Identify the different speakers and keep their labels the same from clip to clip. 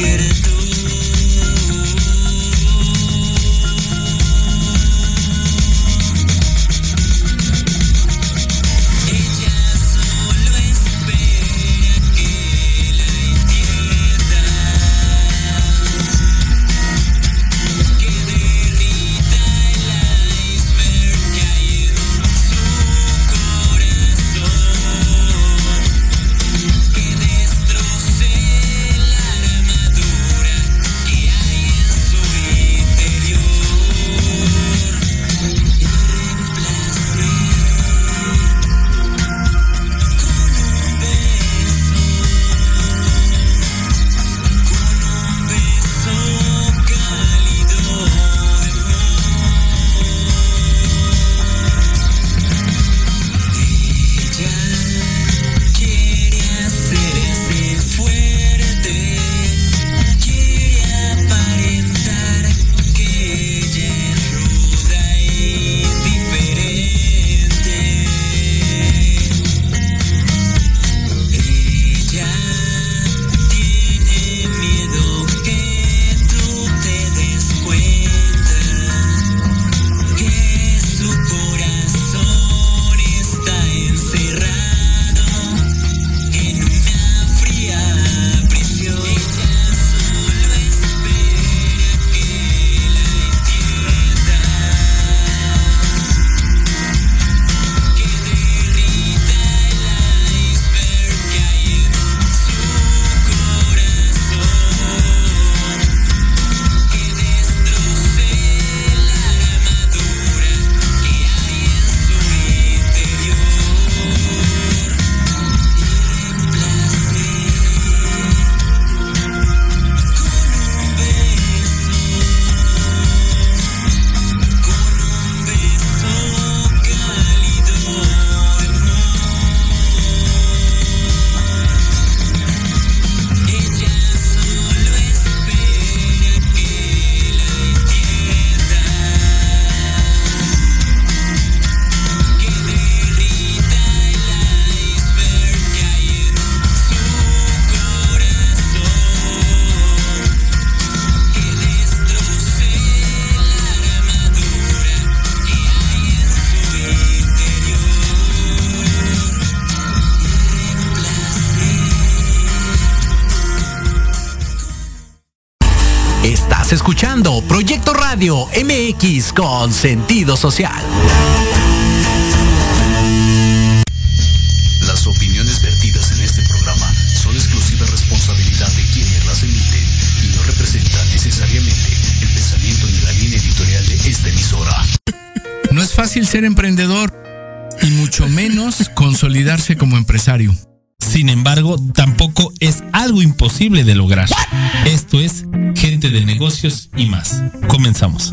Speaker 1: quieres Proyecto Radio MX con sentido social.
Speaker 2: Las opiniones vertidas en este programa son exclusiva responsabilidad de quienes las emiten y no representan necesariamente el pensamiento ni la línea editorial de esta emisora.
Speaker 3: No es fácil ser emprendedor y mucho menos consolidarse como empresario. Sin embargo, tampoco es algo imposible de lograr. Esto es gente de negocios y más. Comenzamos.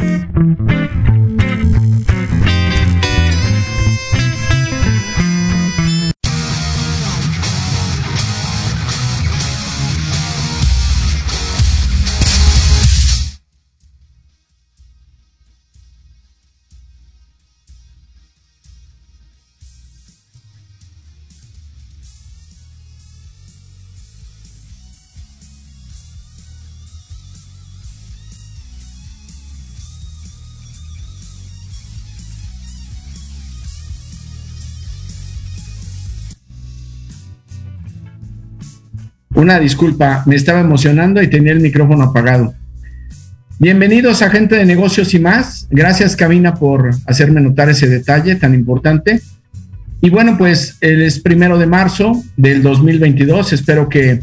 Speaker 4: Una disculpa, me estaba emocionando y tenía el micrófono apagado. Bienvenidos a Gente de Negocios y más. Gracias, Cabina, por hacerme notar ese detalle tan importante. Y bueno, pues el primero de marzo del 2022. Espero que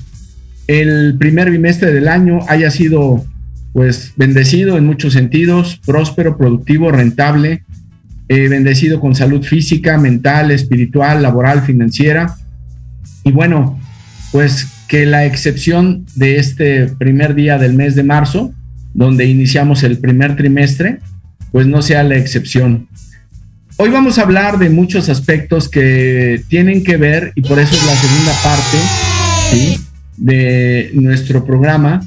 Speaker 4: el primer bimestre del año haya sido pues bendecido en muchos sentidos, próspero, productivo, rentable, eh, bendecido con salud física, mental, espiritual, laboral, financiera. Y bueno, pues que la excepción de este primer día del mes de marzo, donde iniciamos el primer trimestre, pues no sea la excepción. Hoy vamos a hablar de muchos aspectos que tienen que ver, y por eso es la segunda parte de nuestro programa,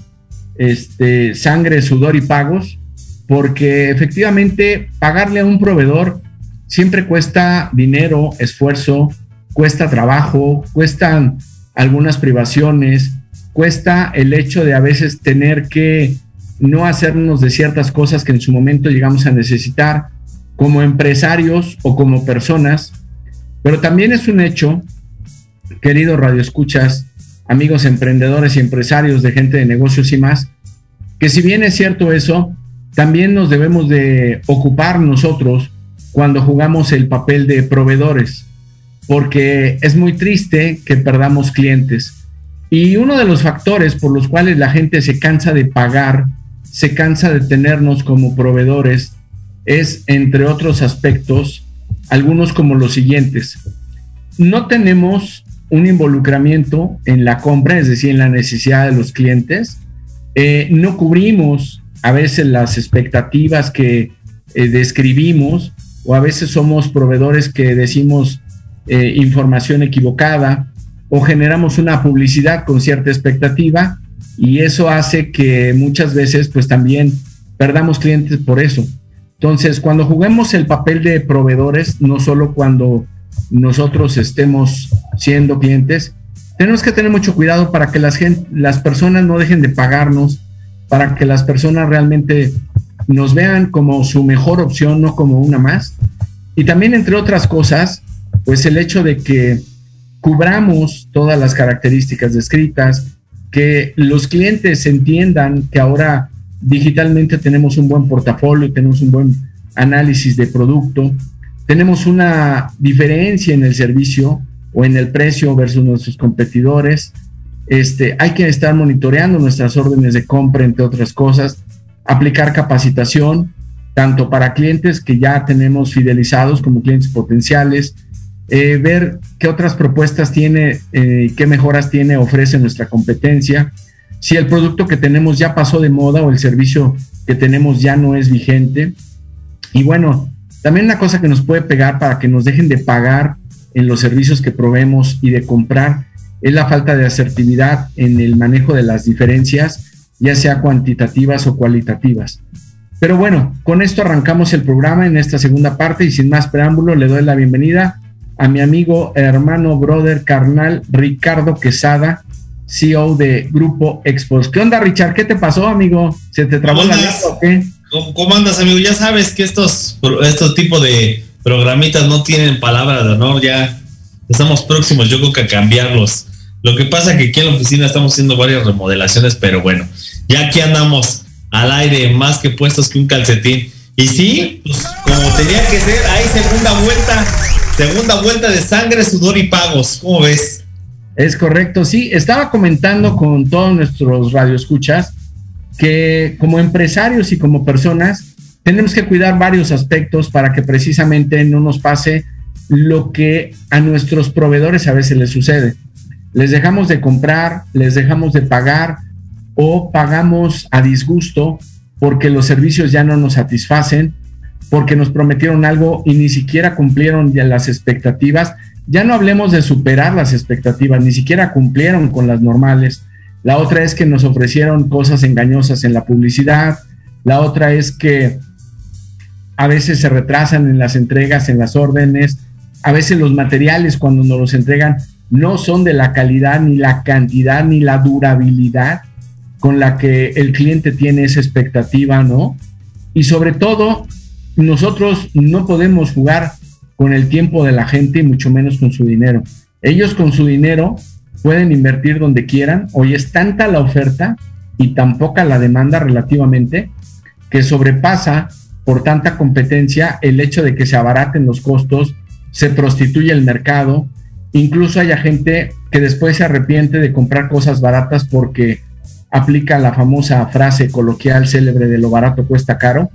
Speaker 4: este, Sangre, Sudor y Pagos, porque efectivamente pagarle a un proveedor siempre cuesta dinero, esfuerzo, cuesta trabajo, cuestan algunas privaciones, cuesta el hecho de a veces tener que no hacernos de ciertas cosas que en su momento llegamos a necesitar como empresarios o como personas, pero también es un hecho, queridos radioescuchas, amigos emprendedores y empresarios de gente de negocios y más, que si bien es cierto eso, también nos debemos de ocupar nosotros cuando jugamos el papel de proveedores, porque es muy triste que perdamos clientes. Y uno de los factores por los cuales la gente se cansa de pagar, se cansa de tenernos como proveedores, es, entre otros aspectos, algunos como los siguientes. No tenemos un involucramiento en la compra, es decir, en la necesidad de los clientes. Eh, no cubrimos a veces las expectativas que eh, describimos o a veces somos proveedores que decimos eh, información equivocada o generamos una publicidad con cierta expectativa y eso hace que muchas veces pues también perdamos clientes por eso. Entonces, cuando juguemos el papel de proveedores, no solo cuando nosotros estemos siendo clientes, tenemos que tener mucho cuidado para que las, las personas no dejen de pagarnos, para que las personas realmente nos vean como su mejor opción, no como una más. Y también, entre otras cosas, pues el hecho de que cubramos todas las características descritas, que los clientes entiendan que ahora digitalmente tenemos un buen portafolio, tenemos un buen análisis de producto, tenemos una diferencia en el servicio o en el precio versus nuestros competidores. Este, hay que estar monitoreando nuestras órdenes de compra, entre otras cosas, aplicar capacitación, tanto para clientes que ya tenemos fidelizados como clientes potenciales, eh, ver qué otras propuestas tiene, eh, qué mejoras tiene, ofrece nuestra competencia, si el producto que tenemos ya pasó de moda o el servicio que tenemos ya no es vigente. Y bueno, también una cosa que nos puede pegar para que nos dejen de pagar en los servicios que proveemos y de comprar es la falta de asertividad en el manejo de las diferencias, ya sea cuantitativas o cualitativas. Pero bueno, con esto arrancamos el programa en esta segunda parte y sin más preámbulo le doy la bienvenida a mi amigo, hermano, brother, carnal, Ricardo Quesada, CEO de Grupo Expos. ¿Qué onda, Richard? ¿Qué te pasó, amigo? ¿Se te trabó la lengua o qué?
Speaker 5: ¿Cómo, andas, amigo? Ya sabes que estos, estos tipos de programitas no tienen palabra de honor, ya estamos próximos, yo creo que a cambiarlos. Lo que pasa que aquí en la oficina estamos haciendo varias remodelaciones, pero bueno, ya aquí andamos al aire, más que puestos que un calcetín. Y sí, pues como tenía que ser, hay segunda vuelta Segunda vuelta de sangre, sudor y pagos. ¿Cómo ves?
Speaker 4: Es correcto, sí. Estaba comentando con todos nuestros radioescuchas que como empresarios y como personas tenemos que cuidar varios aspectos para que precisamente no nos pase lo que a nuestros proveedores a veces les sucede. Les dejamos de comprar, les dejamos de pagar o pagamos a disgusto porque los servicios ya no nos satisfacen porque nos prometieron algo y ni siquiera cumplieron ya las expectativas. Ya no hablemos de superar las expectativas, ni siquiera cumplieron con las normales. La otra es que nos ofrecieron cosas engañosas en la publicidad. La otra es que a veces se retrasan en las entregas, en las órdenes. A veces los materiales cuando nos los entregan no son de la calidad, ni la cantidad, ni la durabilidad con la que el cliente tiene esa expectativa, ¿no? Y sobre todo, nosotros no podemos jugar con el tiempo de la gente y mucho menos con su dinero. Ellos con su dinero pueden invertir donde quieran. Hoy es tanta la oferta y tan poca la demanda relativamente que sobrepasa por tanta competencia el hecho de que se abaraten los costos, se prostituye el mercado, incluso haya gente que después se arrepiente de comprar cosas baratas porque aplica la famosa frase coloquial célebre de lo barato cuesta caro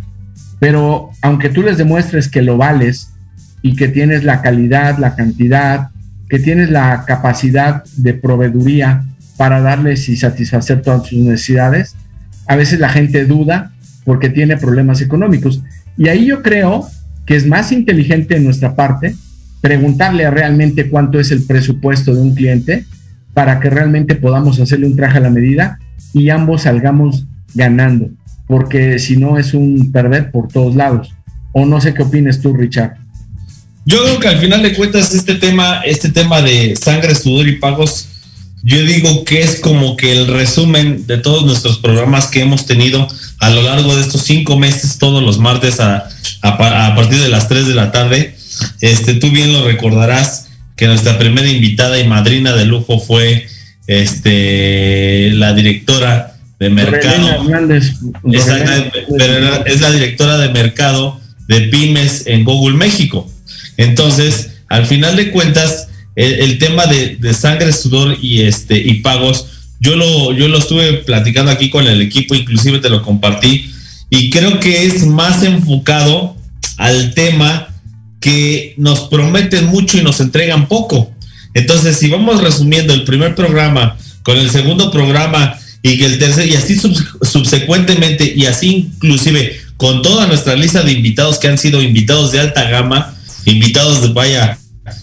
Speaker 4: pero aunque tú les demuestres que lo vales y que tienes la calidad, la cantidad, que tienes la capacidad de proveeduría para darles y satisfacer todas sus necesidades, a veces la gente duda porque tiene problemas económicos. Y ahí yo creo que es más inteligente en nuestra parte preguntarle realmente cuánto es el presupuesto de un cliente para que realmente podamos hacerle un traje a la medida y ambos salgamos ganando porque si no es un perder por todos lados. O no sé qué opines tú, Richard.
Speaker 5: Yo creo que al final de cuentas este tema, este tema de sangre, sudor y pagos, yo digo que es como que el resumen de todos nuestros programas que hemos tenido a lo largo de estos cinco meses, todos los martes a, partir de las 3 de la tarde. Este, tú bien lo recordarás que nuestra primera invitada y madrina de lujo fue este, la directora de mercado. es la directora de mercado de pymes en Google México. Entonces, al final de cuentas, el, tema de, sangre, sudor y este y pagos, yo lo, yo lo estuve platicando aquí con el equipo, inclusive te lo compartí, y creo que es más enfocado al tema que nos prometen mucho y nos entregan poco. Entonces, si vamos resumiendo el primer programa con el segundo programa y que el y así subsecuentemente, y así inclusive con toda nuestra lista de invitados que han sido invitados de alta gama, invitados de vaya,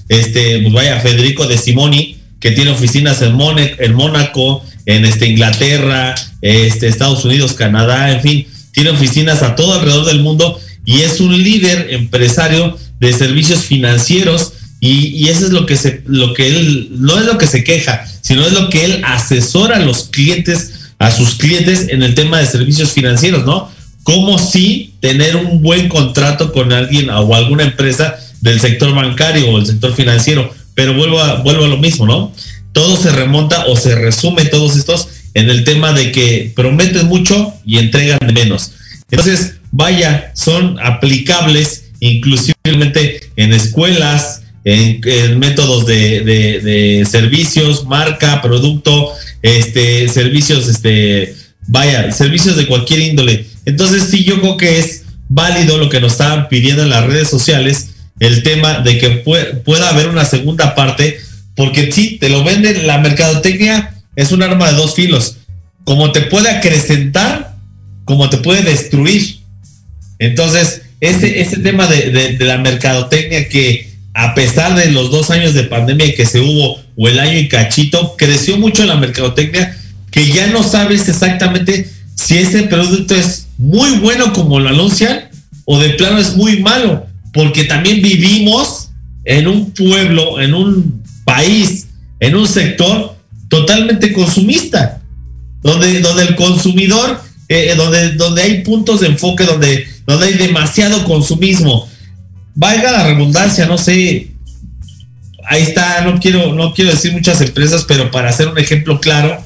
Speaker 5: este, pues vaya Federico de Simoni, que tiene oficinas en, en Mónaco, en este, Inglaterra, este, Estados Unidos, Canadá, en fin, tiene oficinas a todo alrededor del mundo y es un líder empresario de servicios financieros y, y, eso es lo que se, lo que él, no es lo que se queja, sino es lo que él asesora a los clientes, a sus clientes en el tema de servicios financieros, ¿no? Cómo sí tener un buen contrato con alguien o alguna empresa del sector bancario o el sector financiero. Pero vuelvo a, vuelvo a lo mismo, ¿no? Todo se remonta o se resume todos estos en el tema de que prometen mucho y entregan menos. Entonces, vaya, son aplicables inclusivamente en escuelas, en, métodos de, de, servicios, marca, producto, este, servicios, este, vaya, servicios de cualquier índole. Entonces sí, yo creo que es válido lo que nos estaban pidiendo en las redes sociales, el tema de que pueda haber una segunda parte, porque sí, te lo venden, la mercadotecnia es un arma de dos filos, como te puede acrecentar, como te puede destruir. Entonces, ese, ese tema de, de la mercadotecnia que a pesar de los dos años de pandemia que se hubo, o el año y cachito, creció mucho la mercadotecnia, que ya no sabes exactamente si ese producto es muy bueno como lo anuncian o de plano es muy malo, porque también vivimos en un pueblo, en un país, en un sector totalmente consumista, donde, donde el consumidor, eh, eh, donde, donde hay puntos de enfoque, donde, donde hay demasiado consumismo. Valga la redundancia, no sé, ahí está, no quiero, no quiero decir muchas empresas, pero para hacer un ejemplo claro,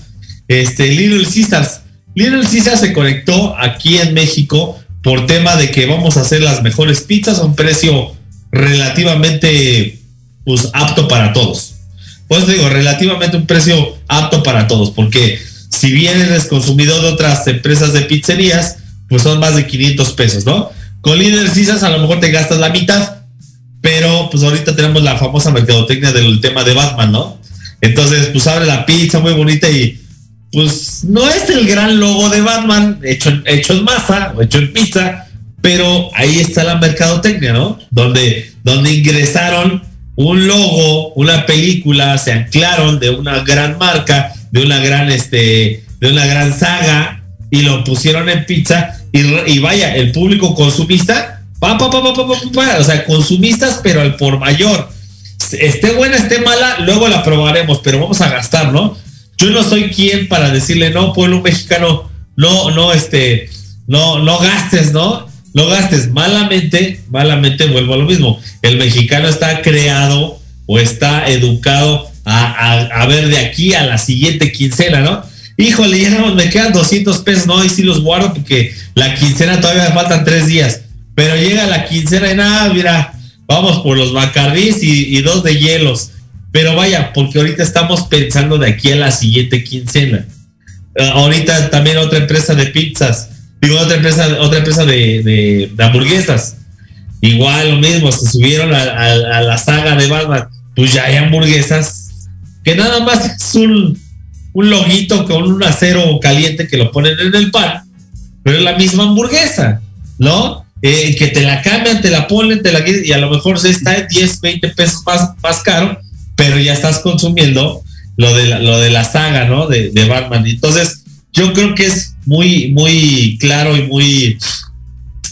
Speaker 5: este, Little Caesars. Little Caesars se conectó aquí en México por tema de que vamos a hacer las mejores pizzas a un precio relativamente pues, apto para todos. Pues digo, relativamente un precio apto para todos, porque si bien eres consumidor de otras empresas de pizzerías, pues son más de 500 pesos, ¿no? Con Little Caesars a lo mejor te gastas la mitad, pero pues ahorita tenemos la famosa mercadotecnia del tema de Batman, ¿no? Entonces, pues abre la pizza muy bonita y pues no es el gran logo de Batman hecho, hecho en masa o hecho en pizza, pero ahí está la mercadotecnia, ¿no? Donde, donde ingresaron un logo, una película, se anclaron de una gran marca, de una gran, este, de una gran saga y lo pusieron en pizza y, vaya, el público consumista, pa, pa, pa, o sea, consumistas, pero al por mayor. Esté buena, esté mala, luego la probaremos, pero vamos a gastar, ¿no? yo no soy quien para decirle, no, pueblo mexicano, no, no, este, no, no gastes, ¿no? No gastes. Malamente, malamente vuelvo a lo mismo. El mexicano está creado o está educado a, ver de aquí a la siguiente quincena, ¿no? Híjole, ya no, me quedan 200 pesos, no, y sí los guardo porque la quincena todavía faltan tres días. Pero llega la quincena y nada, mira, vamos por los bacardís y, dos de hielos. Pero vaya, porque ahorita estamos pensando de aquí a la siguiente quincena. Ah, ahorita también otra empresa de pizzas, digo, otra empresa, otra empresa de, hamburguesas. Igual lo mismo, se subieron a, la saga de Batman. Pues ya hay hamburguesas que nada más es un, un loguito con un acero caliente que lo ponen en el pan, pero es la misma hamburguesa, ¿no? Eh, que te la cambian, te la ponen, te la y a lo mejor se está en 10, 20 pesos más, más caro, pero ya estás consumiendo lo de la, lo de la saga, ¿no? De, de Batman. Entonces, yo creo que es muy, muy claro y muy,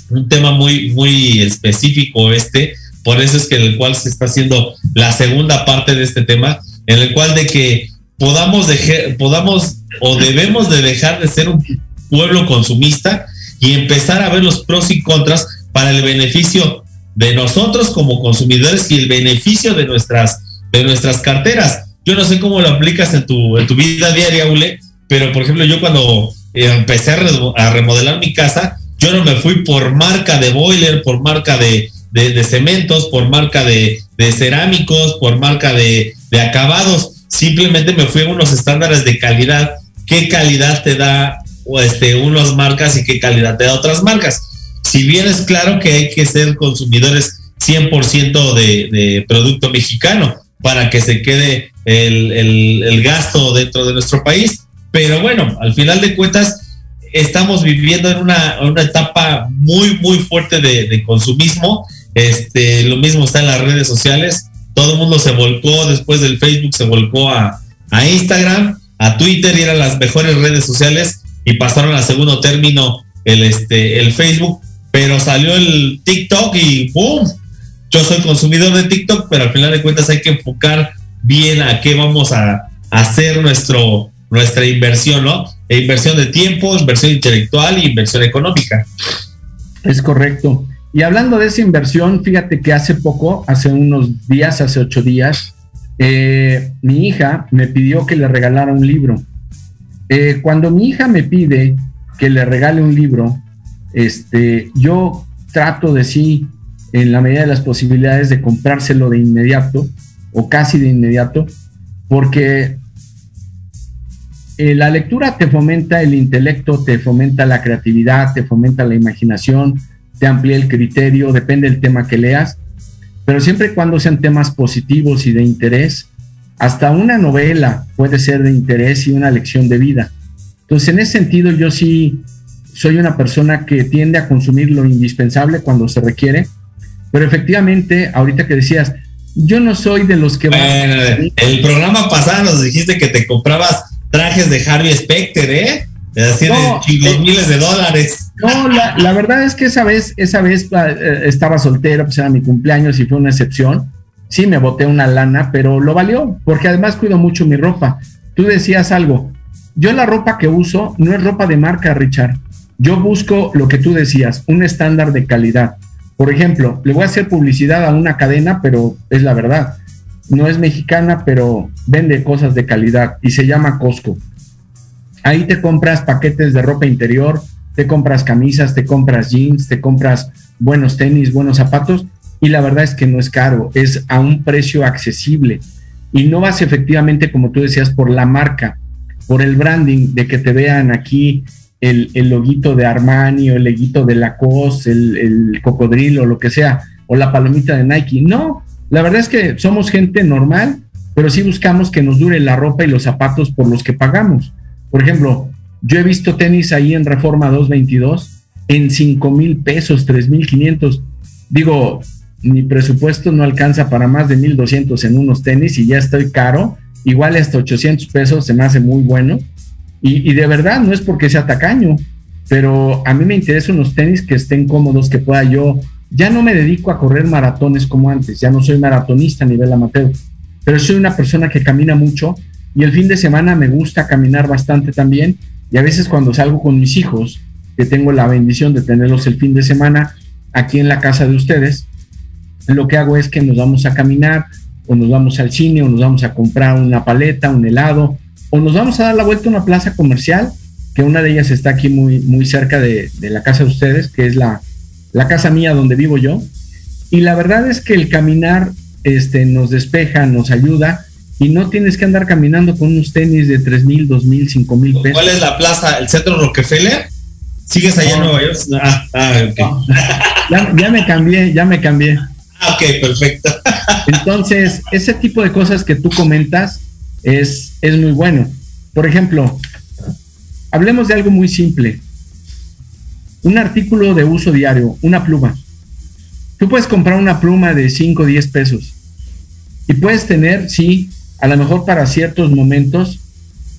Speaker 5: un tema muy, muy específico este. Por eso es que en el cual se está haciendo la segunda parte de este tema, en el cual de que podamos, dejar, podamos o debemos de dejar de ser un pueblo consumista y empezar a ver los pros y contras para el beneficio de nosotros como consumidores y el beneficio de nuestras, de nuestras carteras. Yo no sé cómo lo aplicas en tu, en tu vida diaria, Ule, pero por ejemplo, yo cuando eh, empecé a remodelar mi casa, yo no me fui por marca de boiler, por marca de, de, cementos, por marca de, de cerámicos, por marca de, de acabados. Simplemente me fui a unos estándares de calidad. ¿Qué calidad te da este, unas marcas y qué calidad te da otras marcas? Si bien es claro que hay que ser consumidores 100% de, de producto mexicano para que se quede el, el, el gasto dentro de nuestro país, pero bueno, al final de cuentas, estamos viviendo en una, una etapa muy, muy fuerte de, de, consumismo. Este, lo mismo está en las redes sociales. Todo el mundo se volcó después del Facebook, se volcó a, a Instagram, a Twitter y eran las mejores redes sociales y pasaron a segundo término el, este, el Facebook, pero salió el TikTok y ¡boom! Yo soy consumidor de TikTok, pero al final de cuentas hay que enfocar bien a qué vamos a, hacer nuestro, nuestra inversión, ¿no? E inversión de tiempo, inversión intelectual y inversión económica.
Speaker 4: Es correcto. Y hablando de esa inversión, fíjate que hace poco, hace unos días, hace ocho días, eh, mi hija me pidió que le regalara un libro. Eh, cuando mi hija me pide que le regale un libro, este, yo trato de sí, en la medida de las posibilidades, de comprárselo de inmediato o casi de inmediato, porque eh, la lectura te fomenta el intelecto, te fomenta la creatividad, te fomenta la imaginación, te amplía el criterio, depende del tema que leas, pero siempre y cuando sean temas positivos y de interés, hasta una novela puede ser de interés y una lección de vida. Entonces, en ese sentido, yo sí soy una persona que tiende a consumir lo indispensable cuando se requiere, pero efectivamente, ahorita que decías, yo no soy de los que...
Speaker 5: Bueno, el programa pasado nos dijiste que te comprabas trajes de Harvey Specter, ¿eh? Así de chingos, eh, miles de dólares.
Speaker 4: No, la, verdad es que esa vez, esa vez eh, estaba soltero, pues era mi cumpleaños y fue una excepción. Sí, me boté una lana, pero lo valió, porque además cuido mucho mi ropa. Tú decías algo. Yo la ropa que uso no es ropa de marca, Richard. Yo busco lo que tú decías, un estándar de calidad. Por ejemplo, le voy a hacer publicidad a una cadena, pero es la verdad no es mexicana, pero vende cosas de calidad y se llama Costco. Ahí te compras paquetes de ropa interior, te compras camisas, te compras jeans, te compras buenos tenis, buenos zapatos y la verdad es que no es caro, es a un precio accesible y no vas efectivamente, como tú decías, por la marca, por el branding de que te vean aquí el, el loguito de Armani o el loguito de Lacoste, el, el cocodrilo, lo que sea, o la palomita de Nike. No, la verdad es que somos gente normal, pero sí buscamos que nos dure la ropa y los zapatos por los que pagamos. Por ejemplo, yo he visto tenis ahí en Reforma 222 en 5 mil pesos, 3 mil 500. Digo, mi presupuesto no alcanza para más de 1200 en unos tenis y ya estoy caro. Igual hasta 800 pesos se me hace muy bueno. Y, de verdad no es porque sea tacaño, pero a mí me interesan unos tenis que estén cómodos, que pueda yo ya no me dedico a correr maratones como antes, ya no soy maratonista a nivel amateur, pero soy una persona que camina mucho y el fin de semana me gusta caminar bastante también y a veces cuando salgo con mis hijos, que tengo la bendición de tenerlos el fin de semana aquí en la casa de ustedes, lo que hago es que nos vamos a caminar o nos vamos al cine o nos vamos a comprar una paleta, un helado o nos vamos a dar la vuelta a una plaza comercial, que una de ellas está aquí muy, muy cerca de, de la casa de ustedes, que es la, la casa mía donde vivo yo. Y la verdad es que el caminar este, nos despeja, nos ayuda y no tienes que andar caminando con unos tenis de 3 mil, 2 mil, 5 mil pesos.
Speaker 5: ¿Cuál es la plaza? ¿El centro Rockefeller? ¿Sigues allá en Nueva York? Ah, ah
Speaker 4: ya, ya, me cambié, ya me cambié.
Speaker 5: Ah, ok, perfecto.
Speaker 4: Entonces, ese tipo de cosas que tú comentas es, es muy bueno. Por ejemplo, hablemos de algo muy simple un artículo de uso diario, una pluma. Tú puedes comprar una pluma de 5 o 10 pesos y puedes tener, sí, a lo mejor para ciertos momentos,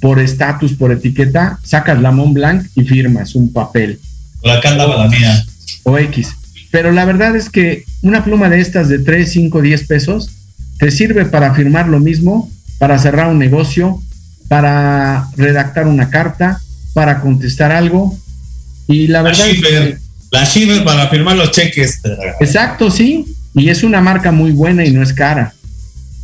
Speaker 4: por estatus, por etiqueta, sacas la Mont Blanc y firmas un papel.
Speaker 5: La la mía.
Speaker 4: O X. Pero la verdad es que una pluma de estas de 3, 5, 10 pesos te sirve para firmar lo mismo, para cerrar un negocio para redactar una carta, para contestar algo. Y la, verdad...
Speaker 5: la Shiver para firmar los cheques.
Speaker 4: Exacto, sí. Y es una marca muy buena y no es cara.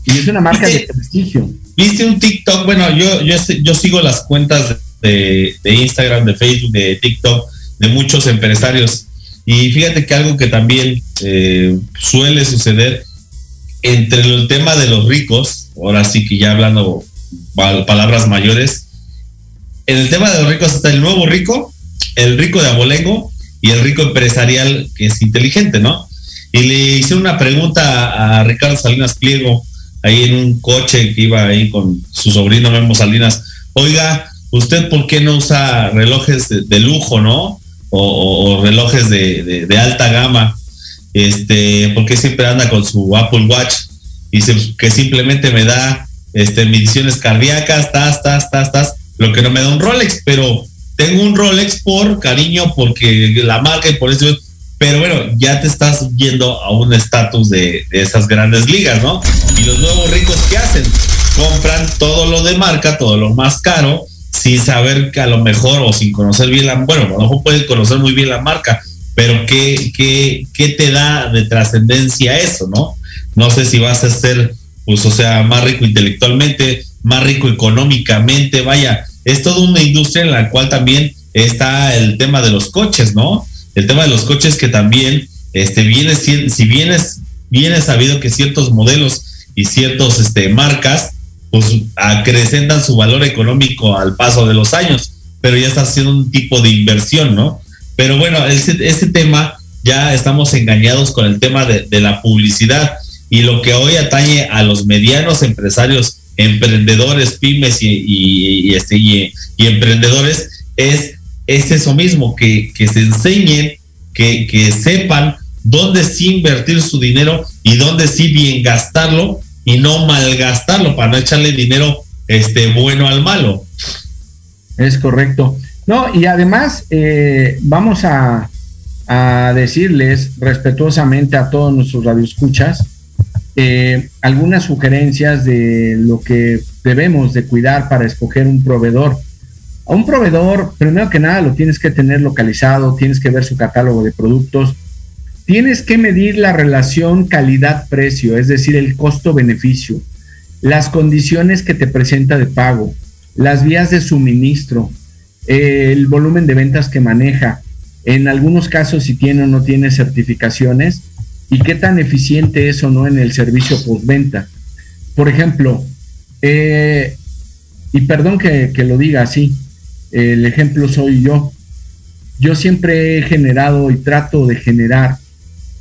Speaker 4: Y es una marca de prestigio.
Speaker 5: Viste un TikTok, bueno, yo, yo, yo sigo las cuentas de, Instagram, de Facebook, de TikTok, de muchos empresarios. Y fíjate que algo que también eh, suele suceder entre el tema de los ricos, ahora sí que ya hablando palabras mayores, en el tema de los ricos está el nuevo rico, el rico de abolengo y el rico empresarial que es inteligente, ¿no? Y le hice una pregunta a Ricardo Salinas Pliego, ahí en un coche que iba ahí con su sobrino Memo Salinas. Oiga, ¿usted por qué no usa relojes de, lujo, no? O, relojes de, alta gama. Este, ¿por qué siempre anda con su Apple Watch? Y que simplemente me da este, mediciones cardíacas, tas, tas, tas, tas, lo que no me da un Rolex, pero tengo un Rolex por cariño, porque la marca y por eso pero bueno, ya te estás yendo a un estatus de, esas grandes ligas, ¿no? Y los nuevos ricos, ¿qué hacen? Compran todo lo de marca, todo lo más caro, sin saber que a lo mejor o sin conocer bien la, bueno, a lo mejor pueden conocer muy bien la marca, pero ¿qué, qué, qué te da de trascendencia eso, no? No sé si vas a ser, pues, o sea, más rico intelectualmente, más rico económicamente, vaya, es toda una industria en la cual también está el tema de los coches, ¿no? El tema de los coches que también este, viene, si bien es, sabido que ciertos modelos y ciertos este, marcas pues acrecentan su valor económico al paso de los años, pero ya está haciendo un tipo de inversión, ¿no? Pero bueno, este, tema ya estamos engañados con el tema de, la publicidad y lo que hoy atañe a los medianos empresarios, emprendedores, pymes y, este, y emprendedores es es eso mismo, que, se enseñen, que, que, sepan dónde sí invertir su dinero y dónde sí bien gastarlo y no malgastarlo para no echarle dinero este, bueno al malo.
Speaker 4: Es correcto. No, y además eh, vamos a, a, decirles respetuosamente a todos nuestros radioescuchas eh, algunas sugerencias de lo que debemos de cuidar para escoger un proveedor a un proveedor, primero que nada, lo tienes que tener localizado, tienes que ver su catálogo de productos, tienes que medir la relación calidad-precio, es decir, el costo-beneficio, las condiciones que te presenta de pago, las vías de suministro, el volumen de ventas que maneja, en algunos casos si tiene o no tiene certificaciones y qué tan eficiente es o no en el servicio postventa. Por ejemplo, eh, y perdón que, que lo diga así, el ejemplo soy yo. Yo siempre he generado y trato de generar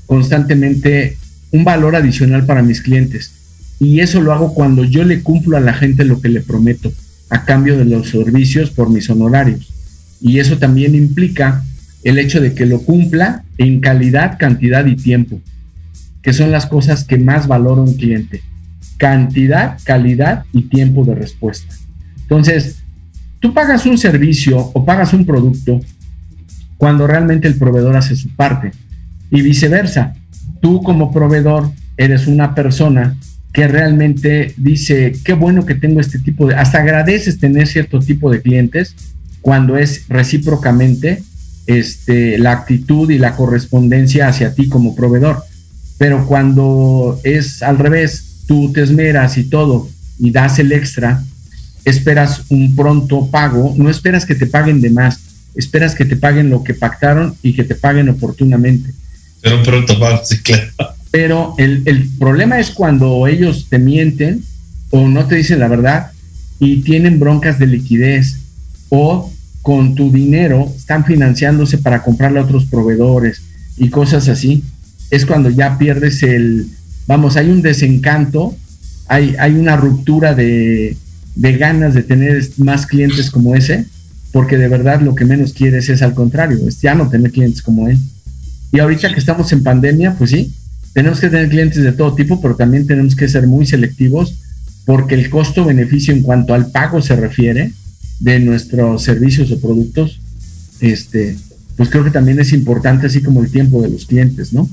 Speaker 4: constantemente un valor adicional para mis clientes. Y eso lo hago cuando yo le cumplo a la gente lo que le prometo a cambio de los servicios por mis honorarios. Y eso también implica el hecho de que lo cumpla en calidad, cantidad y tiempo, que son las cosas que más valora un cliente. Cantidad, calidad y tiempo de respuesta. Entonces, Tú pagas un servicio o pagas un producto cuando realmente el proveedor hace su parte y viceversa. Tú como proveedor eres una persona que realmente dice, qué bueno que tengo este tipo de, hasta agradeces tener cierto tipo de clientes cuando es recíprocamente este, la actitud y la correspondencia hacia ti como proveedor. Pero cuando es al revés, tú te esmeras y todo y das el extra, esperas un pronto pago, no esperas que te paguen de más, esperas que te paguen lo que pactaron y que te paguen oportunamente.
Speaker 5: Pero pronto pago, sí, claro.
Speaker 4: Pero el, el problema es cuando ellos te mienten o no te dicen la verdad y tienen broncas de liquidez o con tu dinero están financiándose para comprarle a otros proveedores y cosas así. Es cuando ya pierdes el, vamos, hay un desencanto, hay, hay una ruptura de, de ganas de tener más clientes como ese, porque de verdad lo que menos quieres es al contrario, es ya no tener clientes como él. Y ahorita que estamos en pandemia, pues sí, tenemos que tener clientes de todo tipo, pero también tenemos que ser muy selectivos porque el costo-beneficio en cuanto al pago se refiere de nuestros servicios o productos, este, pues creo que también es importante, así como el tiempo de los clientes, ¿no?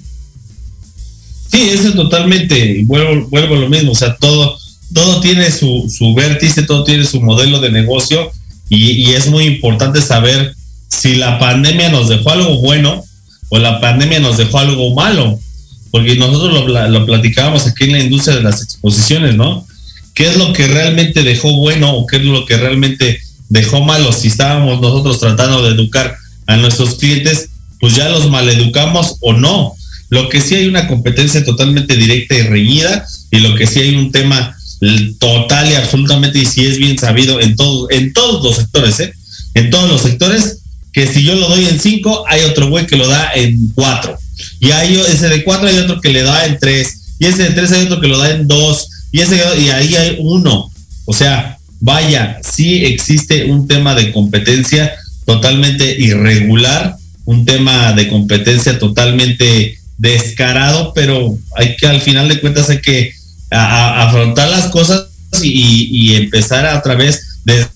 Speaker 5: Sí, eso es totalmente, vuelvo, vuelvo a lo mismo, o sea, todo, todo tiene su, su vértice, todo tiene su modelo de negocio y, es muy importante saber si la pandemia nos dejó algo bueno o la pandemia nos dejó algo malo, porque nosotros lo, lo platicábamos aquí en la industria de las exposiciones, ¿no? ¿Qué es lo que realmente dejó bueno o qué es lo que realmente dejó malo? Si estábamos nosotros tratando de educar a nuestros clientes, pues ya los maleducamos o no. Lo que sí hay una competencia totalmente directa y reñida y lo que sí hay un tema total y absolutamente y si es bien sabido en todos en todos los sectores, ¿eh? En todos los sectores que si yo lo doy en cinco, hay otro güey que lo da en cuatro. Y hay ese de cuatro hay otro que le da en tres. Y ese de tres hay otro que lo da en dos. Y ese y ahí hay uno. O sea, vaya, sí existe un tema de competencia totalmente irregular, un tema de competencia totalmente descarado, pero hay que al final de cuentas hay que afrontar las cosas y, empezar a través de,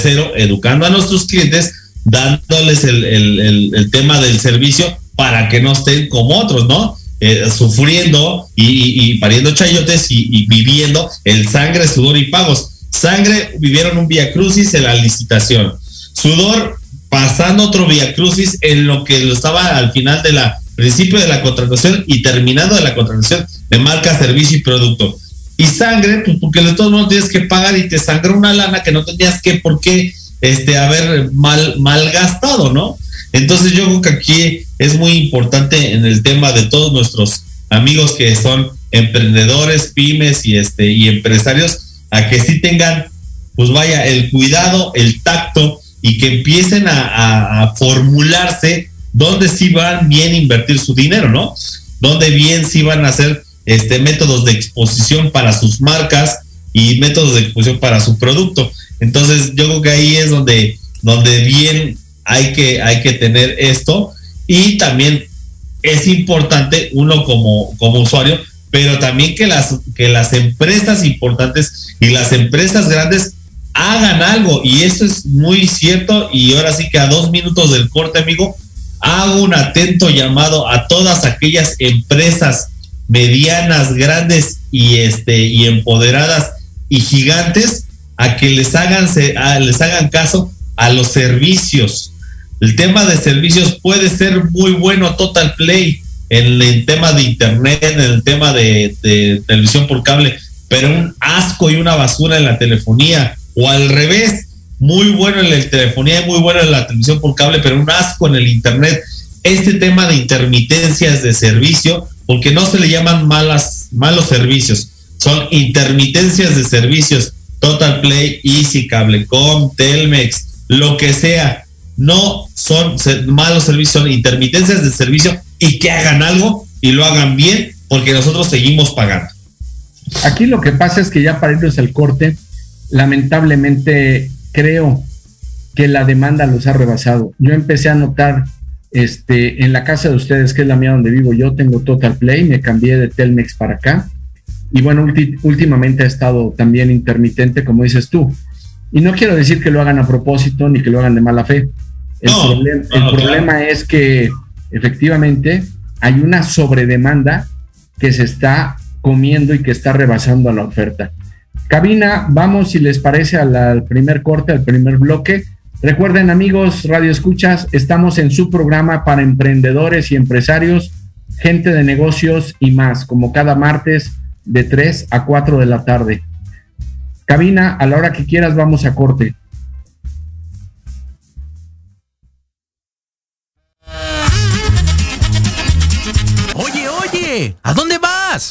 Speaker 5: cero, educando a nuestros clientes, dándoles el, tema del servicio para que no estén como otros, ¿no? Eh, sufriendo y, pariendo chayotes y, viviendo el sangre, sudor y pagos. Sangre vivieron un via crucis en la licitación. Sudor pasando otro via crucis en lo que lo estaba al final de la principio de la contratación y terminando de la contratación de marca, servicio y producto. Y sangre, pues porque de todos modos tienes que pagar y te sangra una lana que no tenías que por qué este, haber mal, mal gastado, ¿no? Entonces yo creo que aquí es muy importante en el tema de todos nuestros amigos que son emprendedores, pymes y este y empresarios a que sí tengan, pues vaya, el cuidado, el tacto y que empiecen a, formularse dónde sí van bien invertir su dinero, ¿no? Dónde bien sí van a hacer este, métodos de exposición para sus marcas y métodos de exposición para su producto. Entonces, yo creo que ahí es donde, donde bien hay que, hay que tener esto. Y también es importante uno como, como usuario, pero también que las, que las empresas importantes y las empresas grandes hagan algo. Y esto es muy cierto. Y ahora sí que a dos minutos del corte, amigo, hago un atento llamado a todas aquellas empresas medianas, grandes y este y empoderadas y gigantes a que les hagan les hagan caso a los servicios. El tema de servicios puede ser muy bueno Total Play en el tema de internet, en el tema de, de televisión por cable, pero un asco y una basura en la telefonía o al revés, muy bueno en la telefonía y muy bueno en la televisión por cable, pero un asco en el internet. Este tema de intermitencias de servicio, porque no se le llaman malas, malos servicios, son intermitencias de servicios. Total Play, Easy, Cablecom, Telmex, lo que sea. No son malos servicios, son intermitencias de servicio y que hagan algo y lo hagan bien, porque nosotros seguimos pagando.
Speaker 4: Aquí lo que pasa es que ya para irnos al corte, lamentablemente creo que la demanda los ha rebasado. Yo empecé a notar este, en la casa de ustedes, que es la mía donde vivo, yo tengo Total Play, me cambié de Telmex para acá. Y bueno, últimamente ha estado también intermitente, como dices tú. Y no quiero decir que lo hagan a propósito ni que lo hagan de mala fe. El, el problema es que efectivamente hay una sobredemanda que se está comiendo y que está rebasando a la oferta. Cabina, vamos si les parece al, primer corte, al primer bloque. Recuerden amigos, Radio Escuchas, estamos en su programa para emprendedores y empresarios, gente de negocios y más, como cada martes de 3 a 4 de la tarde. Cabina, a la hora que quieras vamos a corte.
Speaker 1: Oye, oye, ¿a dónde vas?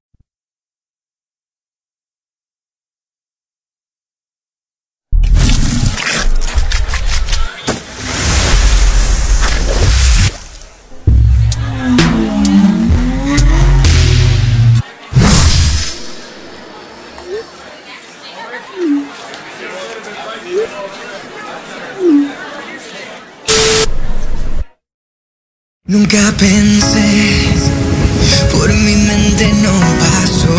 Speaker 6: Nunca pensé, por mi mente no pasó,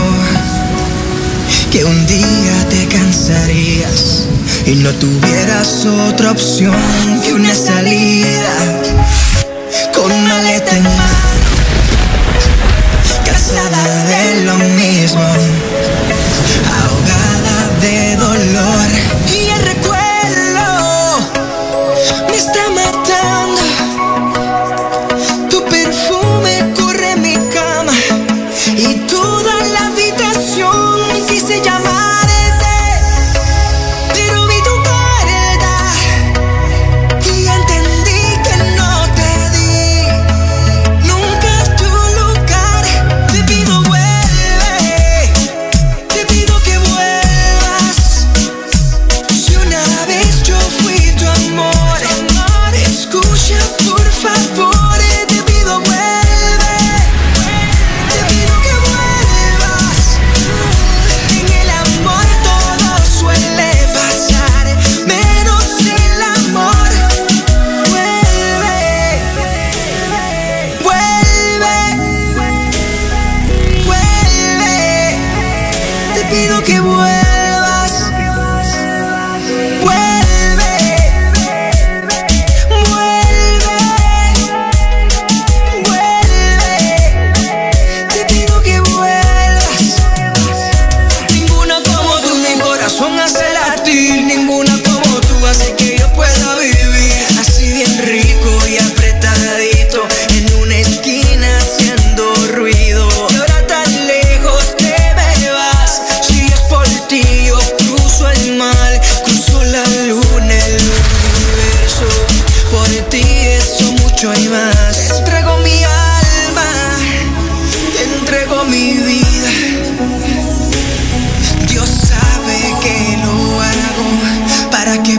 Speaker 7: que un día te cansarías y no tuvieras otra opción que una salida para que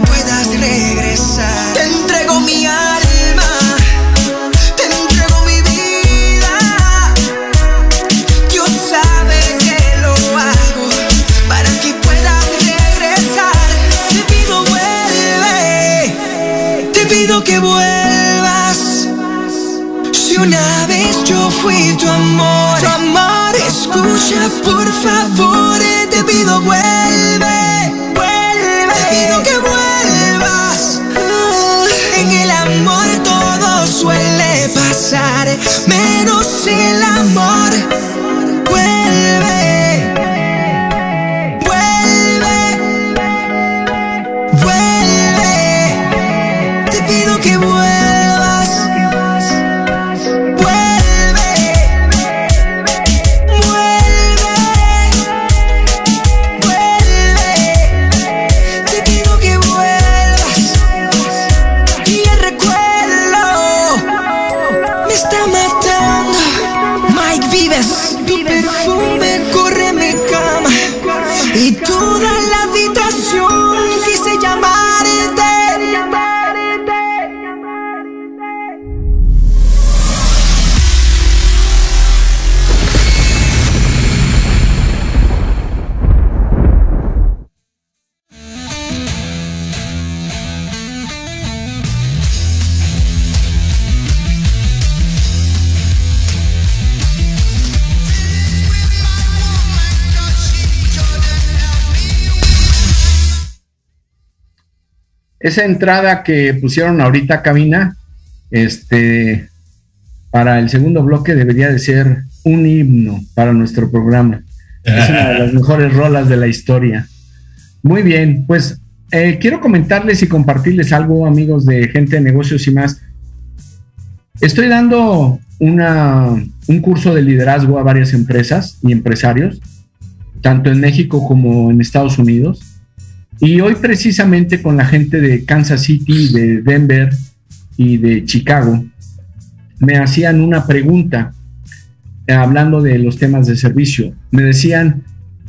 Speaker 4: Esa entrada que pusieron ahorita, cabina, este, para el segundo bloque debería de ser un himno para nuestro programa. Es una de las mejores rolas de la historia. Muy bien, pues eh, quiero comentarles y compartirles algo, amigos de gente de negocios y más. Estoy dando una, un curso de liderazgo a varias empresas y empresarios, tanto en México como en Estados Unidos. Y hoy precisamente con la gente de Kansas City, de Denver y de Chicago, me hacían una pregunta eh, hablando de los temas de servicio. Me decían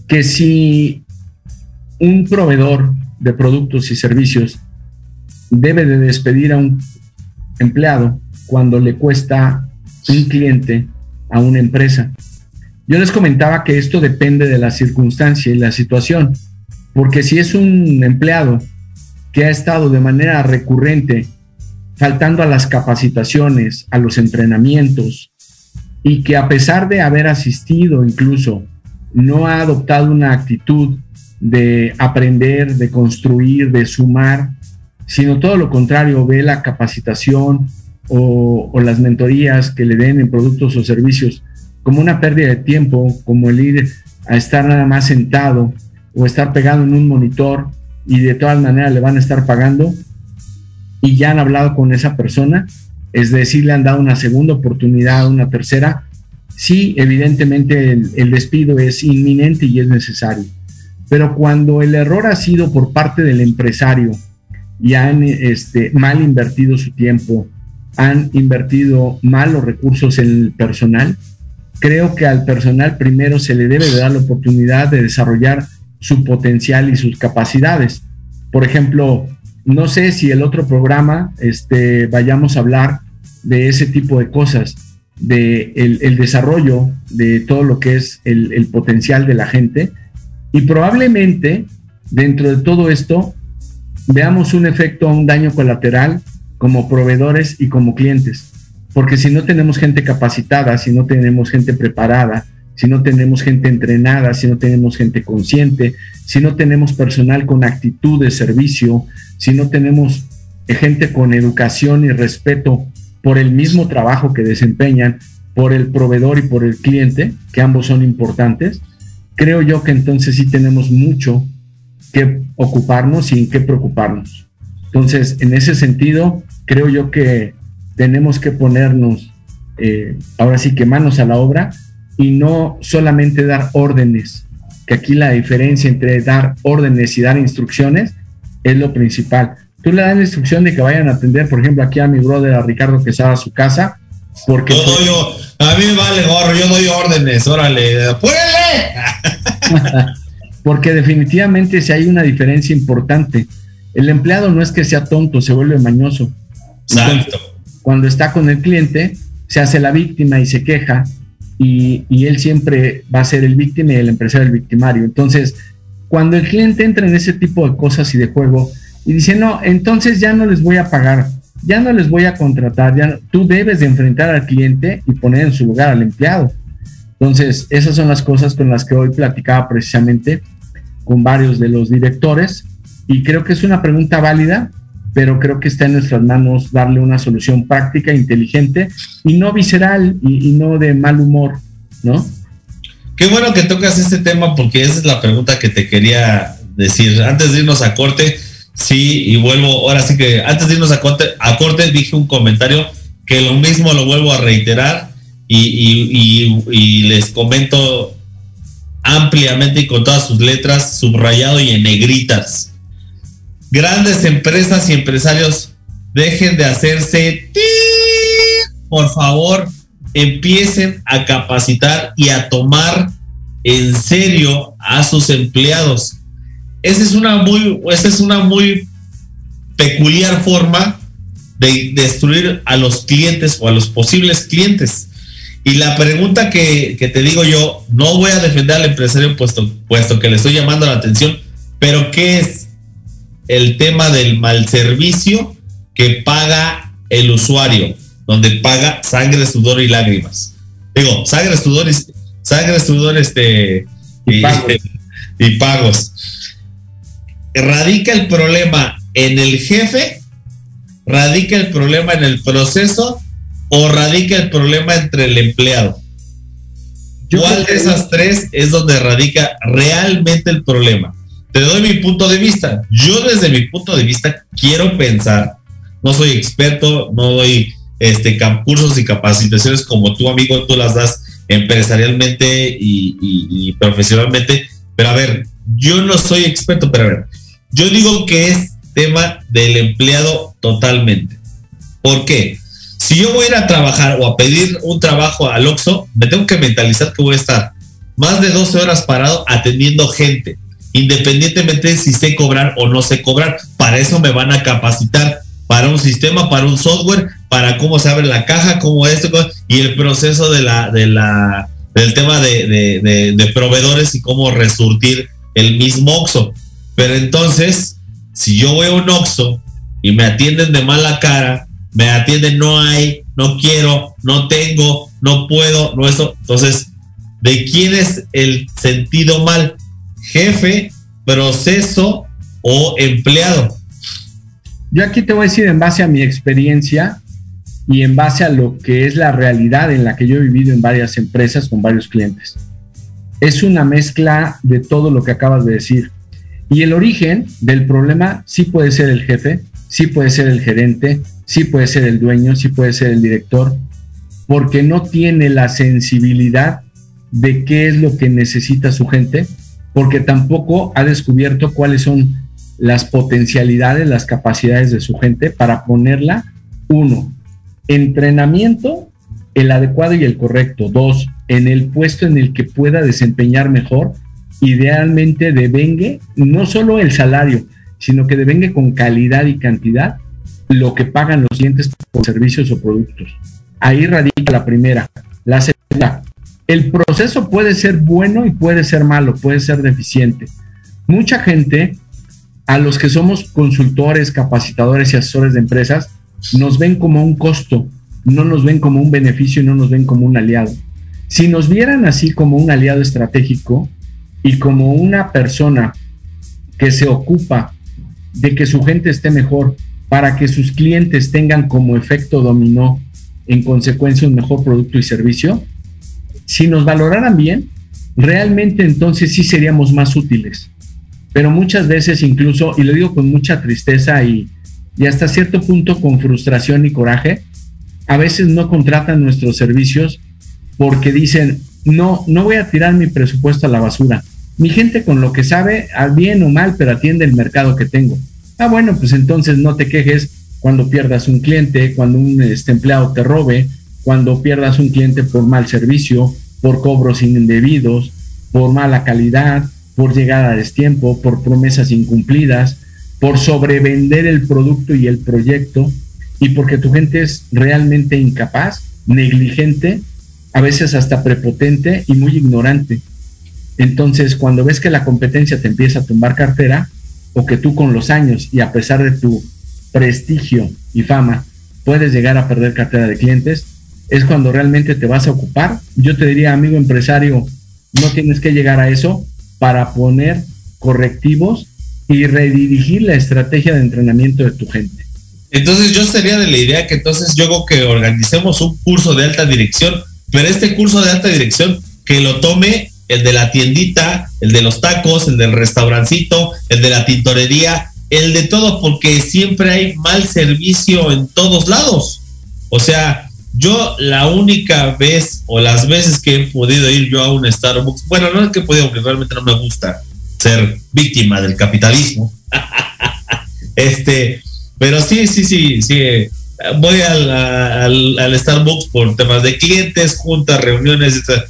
Speaker 4: que si un proveedor de productos y servicios debe de despedir a un empleado cuando le cuesta un cliente a una empresa. Yo les comentaba que esto depende de la circunstancia y la situación, porque si es un empleado que ha estado de manera recurrente faltando a las capacitaciones, a los entrenamientos, y que a pesar de haber asistido incluso no ha adoptado una actitud de aprender, de construir, de sumar, sino todo lo contrario, ve la capacitación o, las mentorías que le den en productos o servicios como una pérdida de tiempo, como el ir a estar nada más sentado o estar pegado en un monitor y de todas maneras le van a estar pagando y ya han hablado con esa persona, es decir, le han dado una segunda oportunidad, una tercera, sí, evidentemente el, despido es inminente y es necesario. Pero cuando el error ha sido por parte del empresario y han este, mal invertido su tiempo, han invertido mal los recursos en el personal, creo que al personal primero se le debe de dar la oportunidad de desarrollar su potencial y sus capacidades. Por ejemplo, no sé si el otro programa este, vayamos a hablar de ese tipo de cosas, de el, desarrollo de todo lo que es el, el potencial de la gente y probablemente dentro de todo esto veamos un efecto, un daño colateral como proveedores y como clientes. Porque si no tenemos gente capacitada, si no tenemos gente preparada, si no tenemos gente entrenada, si no tenemos gente consciente, si no tenemos personal con actitud de servicio, si no tenemos gente con educación y respeto por el mismo trabajo que desempeñan, por el proveedor y por el cliente, que ambos son importantes, creo yo que entonces sí tenemos mucho que ocuparnos y en qué preocuparnos. Entonces, en ese sentido, creo yo que tenemos que ponernos eh, ahora sí que manos a la obra y no solamente dar órdenes, que aquí la diferencia entre dar órdenes y dar instrucciones es lo principal. Tú le das la instrucción de que vayan a atender, por ejemplo, aquí a mi brother, a Ricardo Quesada, a su casa, porque...
Speaker 5: Yo doy, yo, a mí me vale gorro, yo doy órdenes, órale, ¡apúrenle!
Speaker 4: porque definitivamente si hay una diferencia importante. El empleado no es que sea tonto, se vuelve mañoso.
Speaker 5: Exacto.
Speaker 4: cuando está con el cliente, se hace la víctima y se queja, y, y, él siempre va a ser el víctima y el empresario el victimario. Entonces, cuando el cliente entra en ese tipo de cosas y de juego y dice, no, entonces ya no les voy a pagar, ya no les voy a contratar, ya tú debes de enfrentar al cliente y poner en su lugar al empleado. Entonces, esas son las cosas con las que hoy platicaba precisamente con varios de los directores y creo que es una pregunta válida, pero creo que está en nuestras manos darle una solución práctica, inteligente y no visceral y, no de mal humor, ¿no?
Speaker 5: Qué bueno que tocas este tema porque esa es la pregunta que te quería decir. Antes de irnos a corte, sí, y vuelvo, ahora sí que antes de irnos a corte, a corte dije un comentario que lo mismo lo vuelvo a reiterar y les comento ampliamente y con todas sus letras, subrayado y en negritas. Grandes empresas y empresarios, dejen de hacerse, por favor, empiecen a capacitar y a tomar en serio a sus empleados. Esa es una muy, esa es una muy peculiar forma de destruir a los clientes o a los posibles clientes. Y la pregunta que, que, te digo yo, no voy a defender al empresario puesto, puesto que le estoy llamando la atención, pero ¿qué es el tema del mal servicio que paga el usuario? donde paga sangre, sudor y lágrimas. Digo, sangre, sudor y sangre, sudor, este
Speaker 4: y,
Speaker 5: y,
Speaker 4: pagos.
Speaker 5: y pagos. ¿Radica el problema en el jefe? ¿Radica el problema en el proceso? ¿O radica el problema entre el empleado? ¿Cuál de esas tres es donde radica realmente el problema? Te doy mi punto de vista. Yo desde mi punto de vista quiero pensar, no soy experto, no doy este, cursos y capacitaciones como tú, amigo, tú las das empresarialmente y, profesionalmente. Pero a ver, yo no soy experto, pero a ver, yo digo que es tema del empleado totalmente. ¿Por qué? Si yo voy a ir a trabajar o a pedir un trabajo al Oxxo, me tengo que mentalizar que voy a estar más de 12 horas parado atendiendo gente, independientemente de si sé cobrar o no sé cobrar. Para eso me van a capacitar para un sistema, para un software, para cómo se abre la caja, cómo esto, y el proceso de la, de la, del tema de, proveedores y cómo resurtir el mismo OXO. Pero entonces, si yo voy a un OXO y me atienden de mala cara, me atienden no hay, no quiero, no tengo, no puedo, no eso, entonces de quién es el sentido mal, jefe, proceso o empleado.
Speaker 4: Yo aquí te voy a decir en base a mi experiencia y en base a lo que es la realidad en la que yo he vivido en varias empresas con varios clientes. Es una mezcla de todo lo que acabas de decir. Y el origen del problema sí puede ser el jefe, sí puede ser el gerente, sí puede ser el dueño, sí puede ser el director, porque no tiene la sensibilidad de qué es lo que necesita su gente, porque tampoco ha descubierto cuáles son las potencialidades, las capacidades de su gente para ponerla, uno, entrenamiento, el adecuado y el correcto, dos, en el puesto en el que pueda desempeñar mejor, idealmente devengue no solo el salario, sino que devengue con calidad y cantidad lo que pagan los clientes por servicios o productos. Ahí radica la primera. La segunda, el proceso puede ser bueno y puede ser malo, puede ser deficiente. Mucha gente, a los que somos consultores, capacitadores y asesores de empresas, nos ven como un costo, no nos ven como un beneficio y no nos ven como un aliado. Si nos vieran así como un aliado estratégico y como una persona que se ocupa de que su gente esté mejor para que sus clientes tengan como efecto dominó en consecuencia un mejor producto y servicio, si nos valoraran bien, realmente entonces sí seríamos más útiles. Pero muchas veces incluso, y lo digo con mucha tristeza y, y hasta cierto punto con frustración y coraje, a veces no contratan nuestros servicios porque dicen, no, no voy a tirar mi presupuesto a la basura. Mi gente con lo que sabe, bien o mal, pero atiende el mercado que tengo. Ah, bueno, pues entonces no te quejes cuando pierdas un cliente, cuando un este, empleado te robe, cuando pierdas un cliente por mal servicio, por cobros indebidos, por mala calidad, por llegada a destiempo, por promesas incumplidas, por sobrevender el producto y el proyecto y porque tu gente es realmente incapaz, negligente, a veces hasta prepotente y muy ignorante. Entonces, cuando ves que la competencia te empieza a tumbar cartera, o que tú con los años y a pesar de tu prestigio y fama puedes llegar a perder cartera de clientes, es cuando realmente te vas a ocupar. Yo te diría, amigo empresario, no tienes que llegar a eso para poner correctivos y redirigir la estrategia de entrenamiento de tu gente.
Speaker 5: Entonces yo sería de la idea que entonces yo que organicemos un curso de alta dirección, pero este curso de alta dirección que lo tome el de la tiendita, el de los tacos, el del restaurancito, el de la tintorería, el de todo, porque siempre hay mal servicio en todos lados. O sea, yo la única vez o las veces que he podido ir yo a un Starbucks, bueno, no es que he podido, porque realmente no me gusta ser víctima del capitalismo. este, pero sí, sí, sí, sí. Voy al, al, al, Starbucks por temas de clientes, juntas, reuniones, etc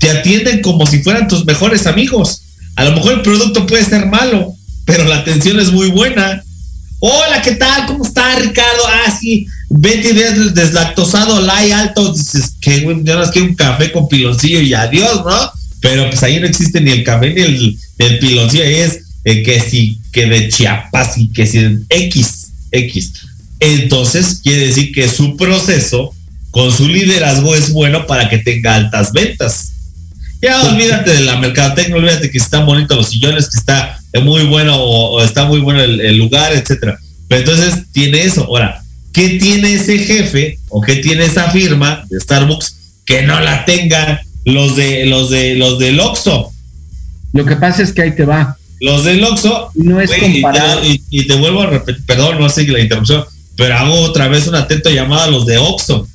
Speaker 5: te atienden como si fueran tus mejores amigos. A lo mejor el producto puede ser malo, pero la atención es muy buena. Hola, ¿qué tal? ¿Cómo está Ricardo? Ah, sí, 20 días deslactosado, light alto. Dices, que ya no quiero un café con piloncillo y adiós, ¿no? Pero pues ahí no existe ni el café ni el, el piloncillo, ahí es eh, que sí, que de Chiapas y que si X, X. Entonces quiere decir que su proceso con su liderazgo es bueno para que tenga altas ventas. Ya olvídate de la mercadotecnia, olvídate que están bonitos los sillones, que está muy bueno o, está muy bueno el, lugar, etcétera. Pero entonces tiene eso. Ahora, ¿qué tiene ese jefe o qué tiene esa firma de Starbucks que no la tengan los de los de los del Oxxo?
Speaker 4: Lo que pasa es que ahí te va.
Speaker 5: Los del Oxxo
Speaker 4: no es comparado.
Speaker 5: Y, y, te vuelvo a repetir, perdón, no sé la interrupción, pero hago otra vez un atento llamado a los de Oxxo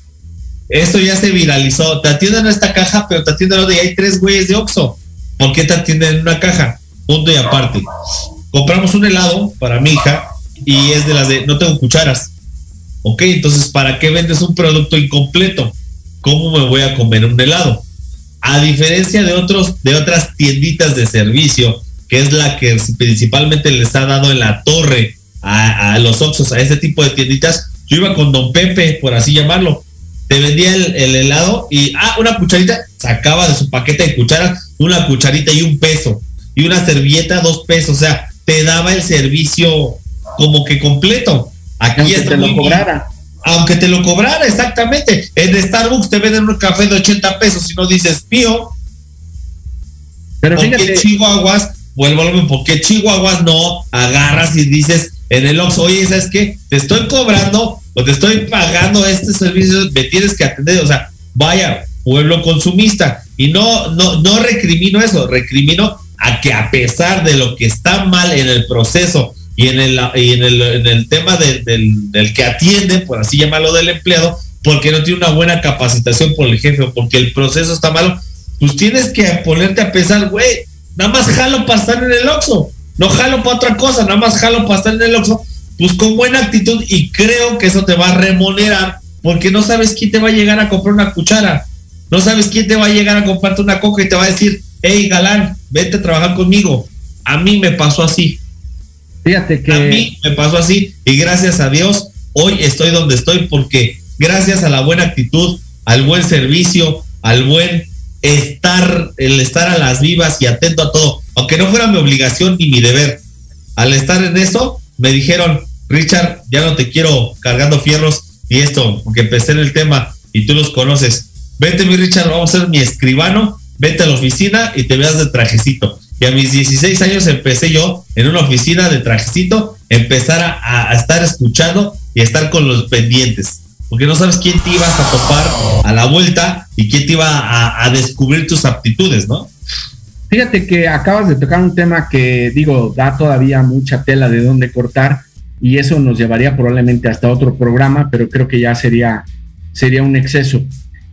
Speaker 5: esto ya se viralizó. Te atienden en esta caja, pero te atienden donde hay tres güeyes de Oxxo. ¿Por qué te atienden en una caja? Punto y aparte. Compramos un helado para mi hija y es de las de no tengo cucharas. Ok, entonces, ¿para qué vendes un producto incompleto? ¿Cómo me voy a comer un helado? A diferencia de otros, de otras tienditas de servicio, que es la que principalmente les ha dado en la torre a, los Oxxos, a ese tipo de tienditas, yo iba con Don Pepe, por así llamarlo, te vendía el, helado y, ah, una cucharita, sacaba de su paquete de cucharas una cucharita y un peso. Y una servilleta, dos pesos. O sea, te daba el servicio como que completo. Aquí
Speaker 4: Aunque te lo cobrara.
Speaker 5: Aunque te lo cobrara, exactamente. En Starbucks te venden un café de 80 pesos y no dices mío.
Speaker 4: Pero
Speaker 5: ¿Por
Speaker 4: fíjate,
Speaker 5: qué Chihuahuas, vuelvo a lo mismo, ¿por qué Chihuahuas no agarras y dices en el Oxxo, oye, ¿sabes qué? Te estoy cobrando o te estoy pagando este servicio, me tienes que atender, o sea, vaya, pueblo consumista. Y no, no, no recrimino eso, recrimino a que a pesar de lo que está mal en el proceso y en el, y en el, en el tema de- del, del que atiende, por así llamarlo, del empleado, porque no tiene una buena capacitación por el jefe o porque el proceso está malo, pues tienes que ponerte a pensar, güey, nada más jalo para estar en el Oxxo, no jalo para otra cosa, nada más jalo para estar en el Oxxo, pues con buena actitud y creo que eso te va a remunerar porque no sabes quién te va a llegar a comprar una cuchara, no sabes quién te va a llegar a comprarte una coca y te va a decir, hey galán, vete a trabajar conmigo. A mí me pasó así, a mí me pasó así y gracias a Dios hoy estoy donde estoy porque gracias a la buena actitud, al buen servicio, al buen estar, el estar a las vivas y atento a todo, aunque no fuera mi obligación ni mi deber, al estar en eso, me dijeron, Richard, ya no te quiero cargando fierros y esto, porque empecé en el tema y tú los conoces. Vete, mi Richard, vamos a ser mi escribano, vete a la oficina y te veas de trajecito. Y a mis 16 años empecé yo en una oficina de trajecito, empezar a, a estar escuchando y a estar con los pendientes. Porque no sabes quién te ibas a topar a la vuelta y quién te iba a, a descubrir tus aptitudes, ¿no?
Speaker 4: Fíjate que acabas de tocar un tema que, digo, da todavía mucha tela de dónde cortar y eso nos llevaría probablemente hasta otro programa, pero creo que ya sería, sería un exceso.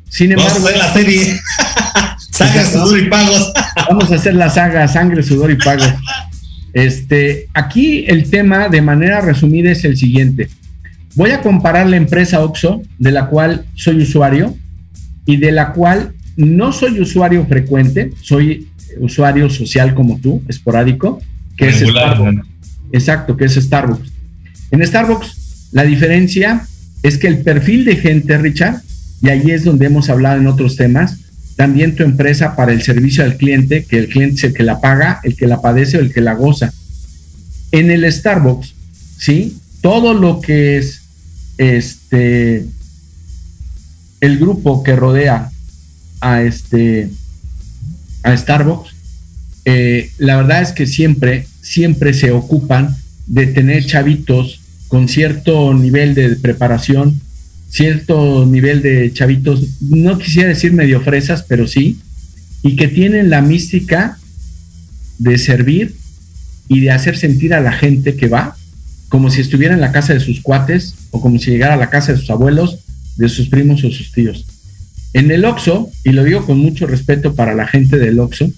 Speaker 4: Sin
Speaker 5: Vamos a
Speaker 4: embargo,
Speaker 5: hacer la serie. Saga, sudor y pagos.
Speaker 4: vamos a hacer la saga Sangre, Sudor y Pago. Este, aquí el tema de manera resumida es el siguiente. Voy a comparar la empresa OXO, de la cual soy usuario y de la cual no soy usuario frecuente, soy usuario social como tú, esporádico, que es Starbucks. Exacto, que es Starbucks. En Starbucks, la diferencia es que el perfil de gente, Richard, y ahí es donde hemos hablado en otros temas, también tu empresa para el servicio al cliente, que el cliente es el que la paga, el que la padece o el que la goza. En el Starbucks, ¿sí? Todo lo que es este el grupo que rodea a este a Starbucks, eh, la verdad es que siempre, siempre se ocupan de tener chavitos con cierto nivel de preparación, cierto nivel de chavitos, no quisiera decir medio fresas, pero sí, y que tienen la mística de servir y de hacer sentir a la gente que va como si estuviera en la casa de sus cuates o como si llegara a la casa de sus abuelos, de sus primos o sus tíos. En el Oxxo, y lo digo con mucho respeto para la gente del Oxxo,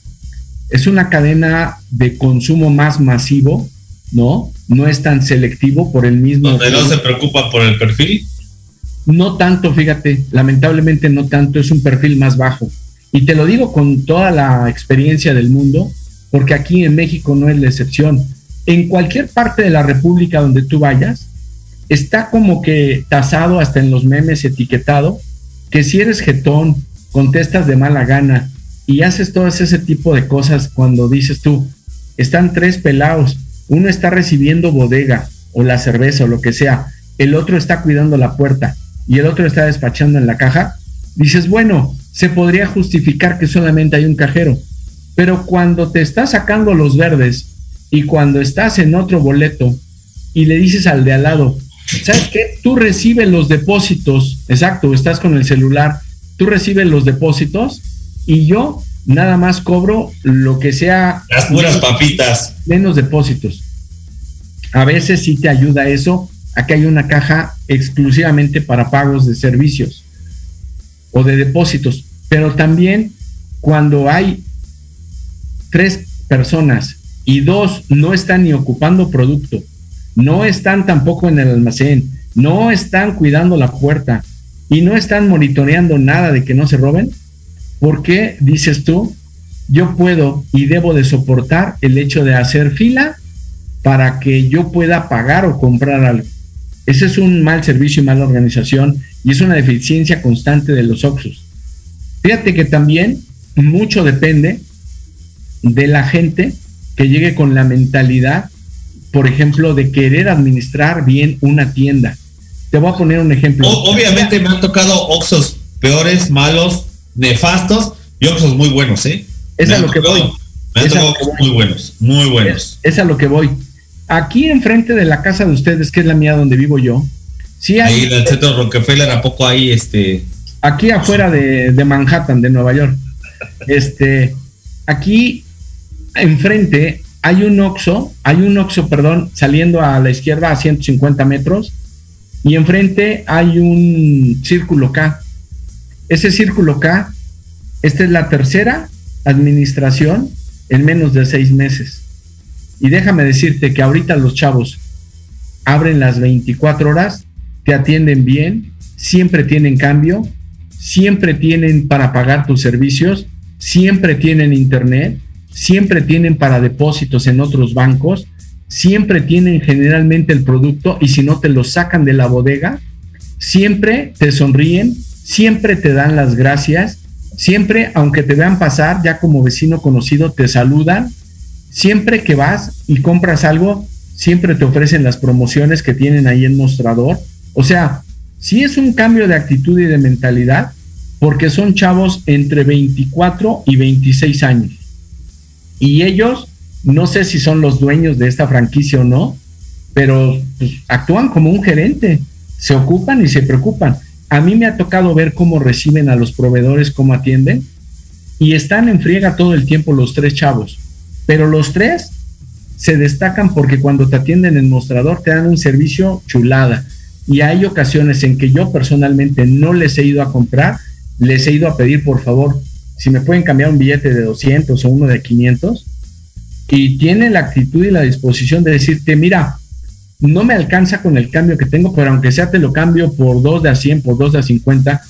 Speaker 4: es una cadena de consumo más masivo, ¿no? No es tan selectivo por el mismo.
Speaker 5: Donde no se preocupa por el perfil.
Speaker 4: No tanto, fíjate, lamentablemente no tanto, es un perfil más bajo. Y te lo digo con toda la experiencia del mundo, porque aquí en México no es la excepción. En cualquier parte de la República donde tú vayas, está como que tasado hasta en los memes etiquetado, que si eres jetón, contestas de mala gana y haces todo ese tipo de cosas cuando dices tú, están tres pelados, uno está recibiendo bodega o la cerveza o lo que sea, el otro está cuidando la puerta y el otro está despachando en la caja, dices, bueno, se podría justificar que solamente hay un cajero, pero cuando te está sacando los verdes y cuando estás en otro boleto y le dices al de al lado, ¿sabes qué? Tú recibes los depósitos, exacto, estás con el celular, tú recibes los depósitos y yo nada más cobro lo que sea
Speaker 5: Las puras papitas.
Speaker 4: menos depósitos. A veces sí te ayuda eso, a que hay una caja exclusivamente para pagos de servicios o de depósitos, pero también cuando hay tres personas y dos no están ni ocupando producto, no están tampoco en el almacén, no están cuidando la puerta y no están monitoreando nada de que no se roben, ¿por qué dices tú? Yo puedo y debo de soportar el hecho de hacer fila para que yo pueda pagar o comprar algo. Ese es un mal servicio y mala organización y es una deficiencia constante de los Oxus. Fíjate que también mucho depende de la gente que llegue con la mentalidad, por ejemplo, de querer administrar bien una tienda. Te voy a poner un ejemplo.
Speaker 5: Obviamente me han tocado Oxos peores, malos, nefastos y Oxos muy buenos, ¿eh?
Speaker 4: Es
Speaker 5: Me
Speaker 4: a lo que
Speaker 5: tocado
Speaker 4: voy.
Speaker 5: Me muy buenos, muy buenos.
Speaker 4: Es, es, a lo que voy. Aquí enfrente de la casa de ustedes, que es la mía donde vivo yo, sí hay.
Speaker 5: Ahí el centro Rockefeller, ¿a poco ahí este?
Speaker 4: Aquí afuera de, de Manhattan, de Nueva York. Este, aquí enfrente hay un Oxo, hay un Oxo, perdón, saliendo a la izquierda a 150 metros y enfrente hay un círculo K. Ese círculo K, esta es la tercera administración en menos de seis meses. Y déjame decirte que ahorita los chavos abren las 24 horas, te atienden bien, siempre tienen cambio, siempre tienen para pagar tus servicios, siempre tienen internet, siempre tienen para depósitos en otros bancos, siempre tienen generalmente el producto y si no te lo sacan de la bodega, siempre te sonríen, siempre te dan las gracias, siempre, aunque te vean pasar ya como vecino conocido, te saludan, siempre que vas y compras algo, siempre te ofrecen las promociones que tienen ahí en mostrador. O sea, sí es un cambio de actitud y de mentalidad, porque son chavos entre 24 y 26 años y ellos, no sé si son los dueños de esta franquicia o no, pero pues, actúan como un gerente, se ocupan y se preocupan. A mí me ha tocado ver cómo reciben a los proveedores, cómo atienden, y están en friega todo el tiempo los tres chavos, pero los tres se destacan porque cuando te atienden en mostrador te dan un servicio chulada. Y hay ocasiones en que yo personalmente no les he ido a comprar, les he ido a pedir por favor, si me pueden cambiar un billete de 200 o uno de 500, y tiene la actitud y la disposición de decirte, mira, no me alcanza con el cambio que tengo, pero aunque sea te lo cambio por dos de a 100, por dos de a 50,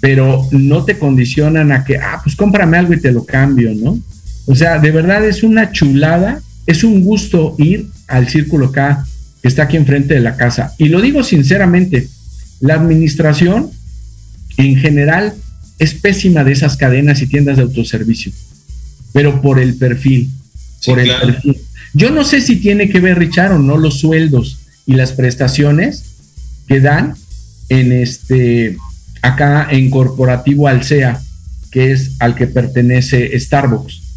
Speaker 4: pero no te condicionan a que, ah, pues cómprame algo y te lo cambio, ¿no? O sea, de verdad es una chulada, es un gusto ir al Círculo K que está aquí enfrente de la casa. Y lo digo sinceramente, la administración en general es pésima de esas cadenas y tiendas de autoservicio, pero por el perfil, por el perfil. Yo no sé si tiene que ver, Richard, o no los sueldos y las prestaciones que dan en este acá en corporativo Alsea, que es al que pertenece Starbucks,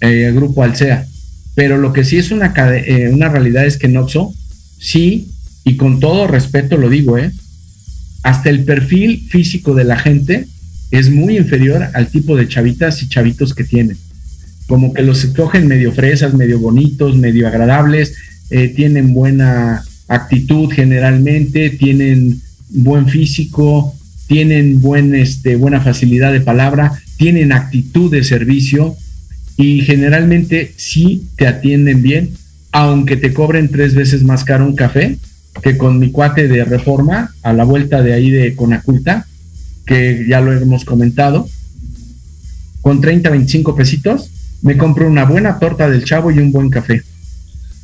Speaker 4: eh, grupo Alsea. Pero lo que sí es una, eh, una realidad es que Noxo, sí, y con todo respeto lo digo, ¿eh? hasta el perfil físico de la gente es muy inferior al tipo de chavitas y chavitos que tienen. Como que los cogen medio fresas, medio bonitos, medio agradables, eh, tienen buena actitud generalmente, tienen buen físico, tienen buen, este, buena facilidad de palabra, tienen actitud de servicio y generalmente sí te atienden bien, aunque te cobren tres veces más caro un café que con mi cuate de reforma a la vuelta de ahí de Conaculta que ya lo hemos comentado, con 30, 25 pesitos, me compro una buena torta del chavo y un buen café.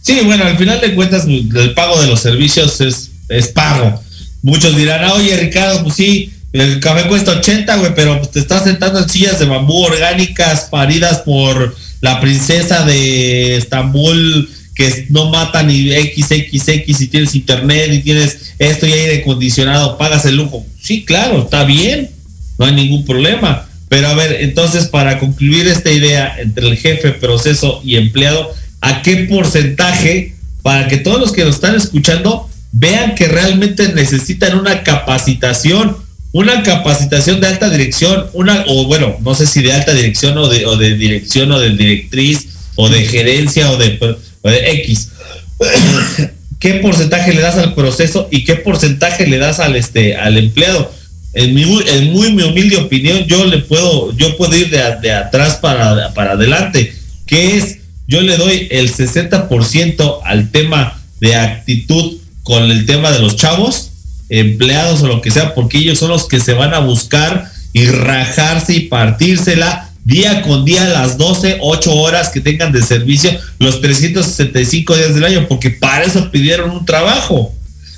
Speaker 5: Sí, bueno, al final de cuentas, el pago de los servicios es, es pago. Muchos dirán, ah, oye, Ricardo, pues sí, el café cuesta 80, güey, pero pues te estás sentando en sillas de bambú orgánicas paridas por la princesa de Estambul que no mata ni XXX y tienes internet y tienes esto y aire acondicionado, pagas el lujo. Sí, claro, está bien, no hay ningún problema. Pero a ver, entonces para concluir esta idea entre el jefe, proceso y empleado, ¿a qué porcentaje para que todos los que nos están escuchando vean que realmente necesitan una capacitación, una capacitación de alta dirección, una, o bueno, no sé si de alta dirección o de, de dirección o de directriz o de gerencia o de de X. ¿Qué porcentaje le das al proceso y qué porcentaje le das al este al empleado? En mi en muy mi humilde opinión, yo le puedo, yo puedo ir de, atrás para, para adelante, que es, yo le doy el 60% al tema de actitud con el tema de los chavos, empleados o lo que sea, porque ellos son los que se van a buscar y rajarse y partírsela día con día las 12, 8 horas que tengan de servicio los 365 días del año, porque para eso pidieron un trabajo.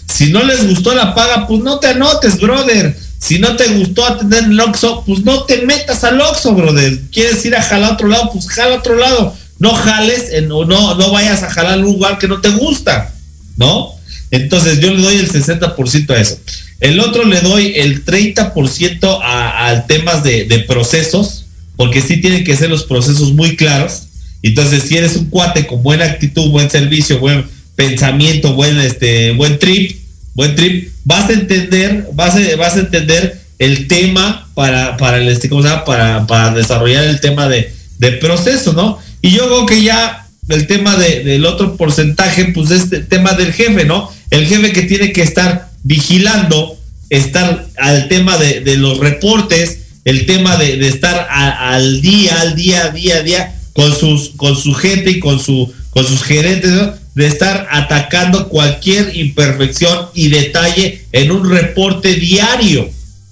Speaker 5: Si no les gustó la paga, pues no te anotes, brother. Si no te gustó atender el Oxxo, pues no te metas al Oxxo, brother. ¿Quieres ir a jalar a otro lado? Pues jala a otro lado. No jales o no, no vayas a jalar un lugar que no te gusta, ¿no? Entonces yo le doy el 60% a eso. El otro le doy el 30% a, a temas de, procesos, porque sí tienen que ser los procesos muy claros Entonces, si eres un cuate con buena actitud, buen servicio, buen pensamiento, buen, este, buen trip, buen trip, vas a entender, vas a, vas a entender el tema para, para el este, ¿cómo se llama? Para, para desarrollar el tema de, de proceso, ¿no? Y yo creo que ya el tema de, del otro porcentaje, pues es el tema del jefe, ¿no? El jefe que tiene que estar vigilando, estar al tema de, los reportes, el tema de, estar al día, al día, día, día, con sus, con su gente y con su, con sus gerentes, de estar atacando cualquier imperfección y detalle en un reporte diario.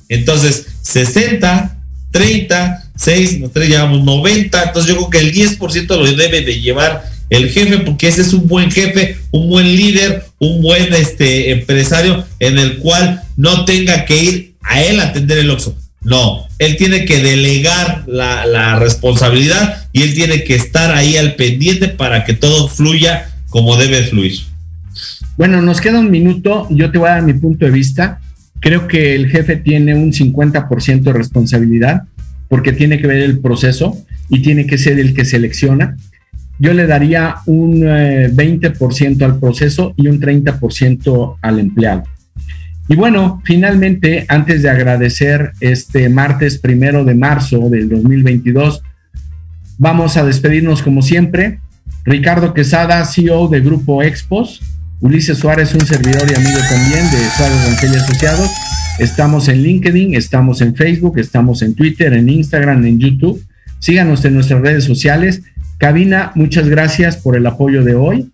Speaker 5: Entonces, 60, 30, 6, nosotros llevamos 90, entonces yo creo que el 10% lo debe de llevar el jefe, porque ese es un buen jefe, un buen líder, un buen este, empresario en el cual no tenga que ir a él a atender el oxo. No, él tiene que delegar la, la responsabilidad y él tiene que estar ahí al pendiente para que todo fluya como debe fluir.
Speaker 4: Bueno, nos queda un minuto, yo te voy a dar mi punto de vista. Creo que el jefe tiene un 50% de responsabilidad porque tiene que ver el proceso y tiene que ser el que selecciona. Yo le daría un eh, 20% al proceso y un 30% al empleado. Y bueno, finalmente, antes de agradecer este martes primero de marzo del 2022, vamos a despedirnos como siempre. Ricardo Quesada, CEO de Grupo Expos, Ulises Suárez, un servidor y amigo también de Suárez Rangel y Asociados. Estamos en LinkedIn, estamos en Facebook, estamos en Twitter, en Instagram, en YouTube. Síganos en nuestras redes sociales. Cabina, muchas gracias por el apoyo de hoy.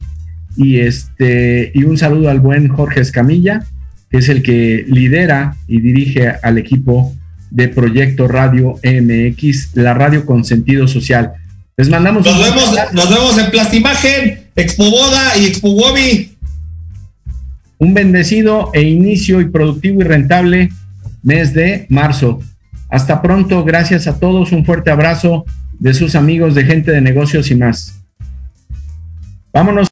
Speaker 4: Y este, y un saludo al buen Jorge Escamilla, que es el que lidera y dirige al equipo de Proyecto Radio MX, la radio con sentido social. Les mandamos
Speaker 5: nos vemos, nos vemos en Plastimagen, Expo Boda y Expo Wobi.
Speaker 4: Un bendecido e inicio y productivo y rentable mes de marzo. Hasta pronto, gracias a todos, un fuerte abrazo de sus amigos de gente de negocios y más. Vámonos.